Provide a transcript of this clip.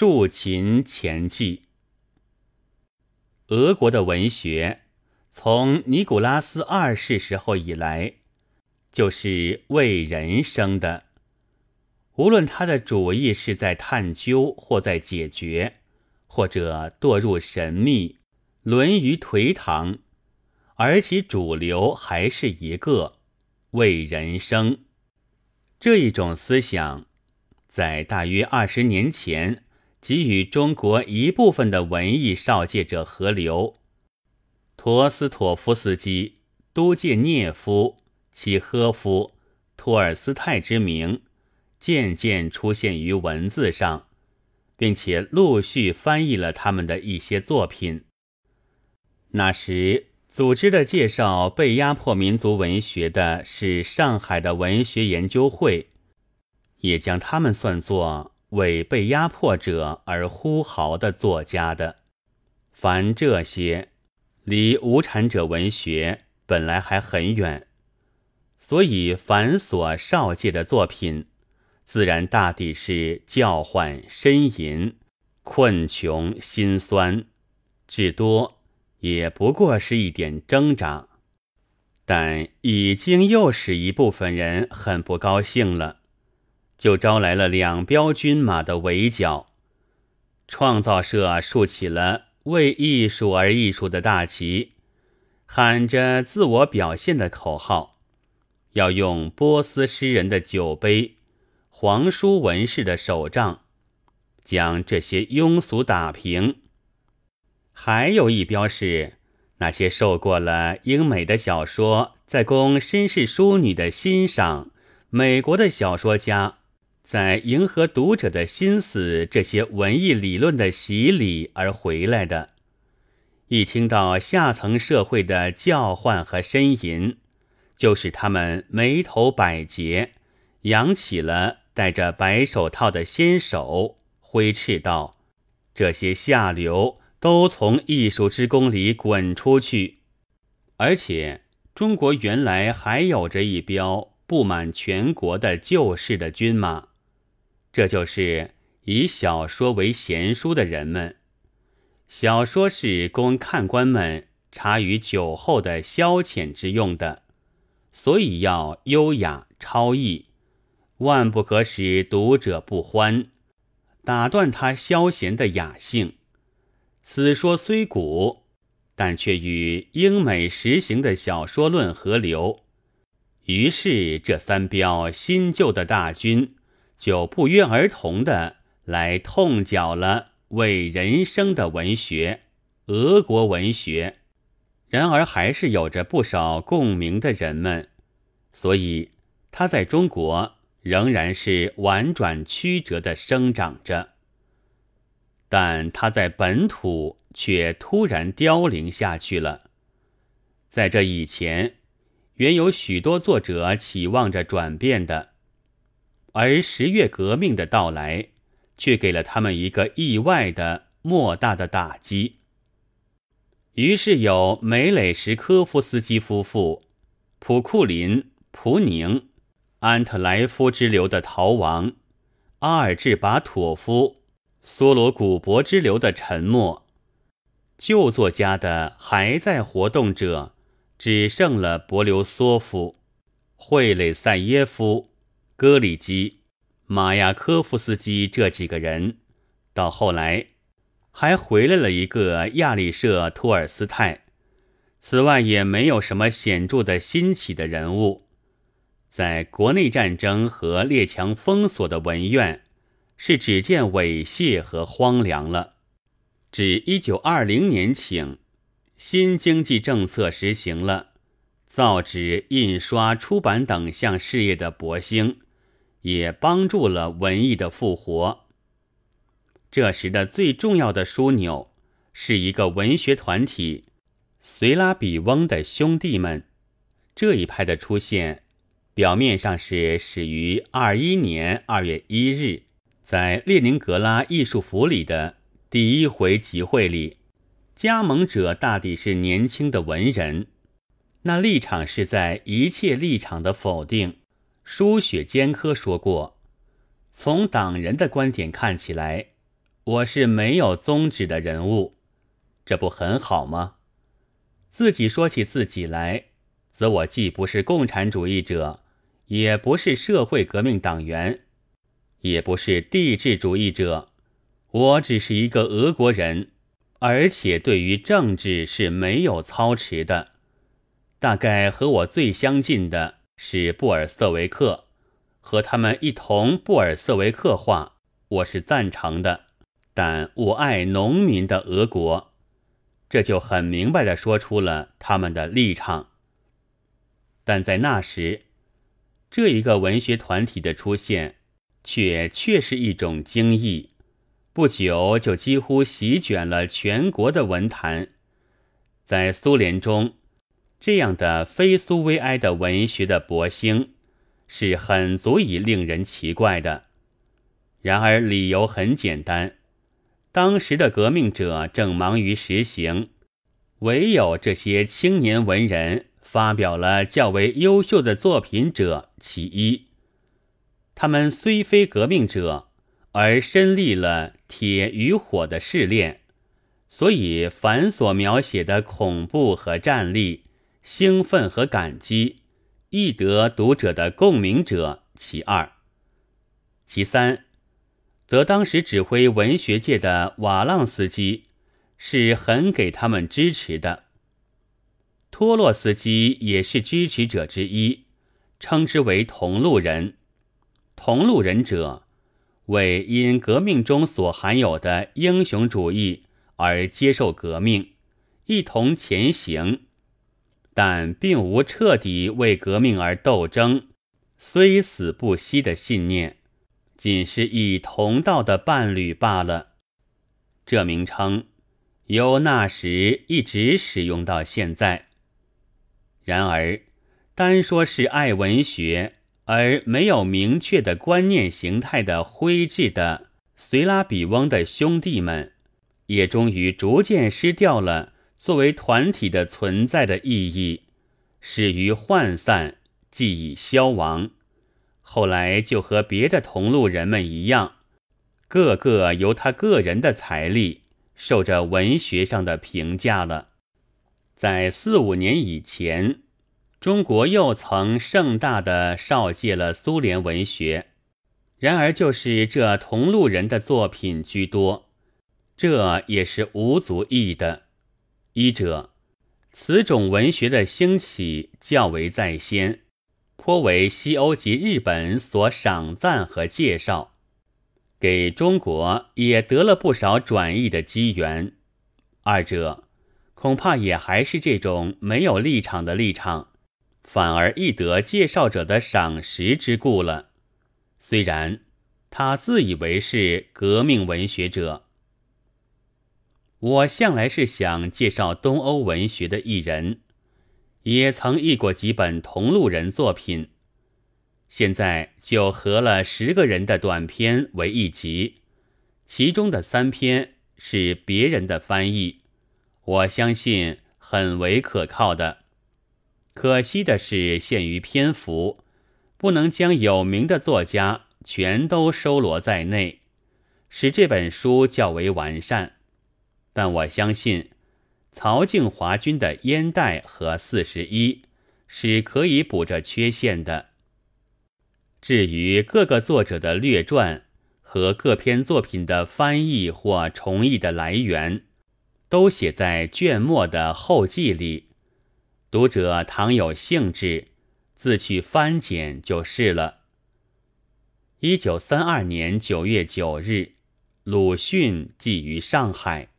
竖琴前记。俄国的文学，从尼古拉斯二世时候以来，就是为人生的。无论他的主意是在探究，或在解决，或者堕入神秘，沦于颓唐，而其主流还是一个为人生。这一种思想，在大约二十年前。给予中国一部分的文艺少介者河流，陀思妥夫斯基、都介涅夫、契诃夫、托尔斯泰之名，渐渐出现于文字上，并且陆续翻译了他们的一些作品。那时组织的介绍被压迫民族文学的是上海的文学研究会，也将他们算作。为被压迫者而呼号的作家的，凡这些，离无产者文学本来还很远，所以繁琐少介的作品，自然大抵是叫唤呻吟、困穷心酸，至多也不过是一点挣扎，但已经又使一部分人很不高兴了。就招来了两标军马的围剿，创造社竖起了为艺术而艺术的大旗，喊着自我表现的口号，要用波斯诗人的酒杯、皇叔文士的手杖，将这些庸俗打平。还有一标是那些受过了英美的小说，在供绅士淑女的欣赏，美国的小说家。在迎合读者的心思，这些文艺理论的洗礼而回来的，一听到下层社会的叫唤和呻吟，就使他们眉头百结，扬起了戴着白手套的纤手，挥斥道：“这些下流都从艺术之宫里滚出去！”而且，中国原来还有着一标布满全国的旧式的军马。这就是以小说为闲书的人们，小说是供看官们茶余酒后的消遣之用的，所以要优雅超逸，万不可使读者不欢，打断他消闲的雅兴。此说虽古，但却与英美实行的小说论合流。于是这三标新旧的大军。就不约而同的来痛脚了为人生的文学，俄国文学。然而还是有着不少共鸣的人们，所以他在中国仍然是婉转曲折的生长着。但他在本土却突然凋零下去了。在这以前，原有许多作者期望着转变的。而十月革命的到来，却给了他们一个意外的莫大的打击。于是有梅雷什科夫斯基夫妇、普库林、普宁、安特莱夫之流的逃亡，阿尔治巴妥夫、梭罗古博之流的沉默，旧作家的还在活动者，只剩了博留索夫、惠雷塞耶夫。戈里基、马亚科夫斯基这几个人，到后来还回来了一个亚历舍托尔斯泰。此外也没有什么显著的新起的人物。在国内战争和列强封锁的文苑，是只见猥亵和荒凉了。至一九二零年请，新经济政策实行了，造纸、印刷、出版等项事业的勃兴。也帮助了文艺的复活。这时的最重要的枢纽是一个文学团体——随拉比翁的兄弟们。这一派的出现，表面上是始于二一年二月一日，在列宁格拉艺术府里的第一回集会里，加盟者大抵是年轻的文人。那立场是在一切立场的否定。舒雪坚科说过：“从党人的观点看起来，我是没有宗旨的人物，这不很好吗？自己说起自己来，则我既不是共产主义者，也不是社会革命党员，也不是帝制主义者，我只是一个俄国人，而且对于政治是没有操持的。大概和我最相近的是布尔瑟维克，和他们一同布尔瑟维克化，我是赞成的。但我爱农民的俄国，这就很明白的说出了他们的立场。但在那时，这一个文学团体的出现，却却是一种惊异，不久就几乎席卷了全国的文坛。在苏联中，这样的非苏维埃的文学的勃兴，是很足以令人奇怪的。然而理由很简单。当时的革命者正忙于实行，唯有这些青年文人发表了较为优秀的作品者其一。他们虽非革命者，而身历了铁与火的试炼，所以凡所描写的恐怖和战栗、兴奋和感激，易得读者的共鸣者其二。其三。则当时指挥文学界的瓦浪斯基是很给他们支持的，托洛斯基也是支持者之一，称之为同路人。同路人者为因革命中所含有的英雄主义而接受革命，一同前行，但并无彻底为革命而斗争，虽死不息的信念。仅是以同道的伴侣罢了。这名称由那时一直使用到现在。然而，单说是爱文学而没有明确的观念形态的灰质的随拉比翁的兄弟们，也终于逐渐失掉了作为团体的存在的意义，始于涣散，即已消亡。后来就和别的同路人们一样，个个由他个人的财力受着文学上的评价了。在四五年以前，中国又曾盛大的绍介了苏联文学，然而就是这同路人的作品居多，这也是无足意的。一者，此种文学的兴起较为在先。颇为西欧及日本所赏赞和介绍，给中国也得了不少转译的机缘。二者恐怕也还是这种没有立场的立场，反而易得介绍者的赏识之故了。虽然他自以为是革命文学者，我向来是想介绍东欧文学的艺人。也曾译过几本同路人作品，现在就合了十个人的短篇为一集，其中的三篇是别人的翻译，我相信很为可靠的。可惜的是限于篇幅，不能将有名的作家全都收罗在内，使这本书较为完善。但我相信。曹靖华君的《烟袋》和《四十一》是可以补这缺陷的。至于各个作者的略传和各篇作品的翻译或重译的来源，都写在卷末的后记里。读者倘有兴致，自去翻检就是了。一九三二年九月九日，鲁迅寄于上海。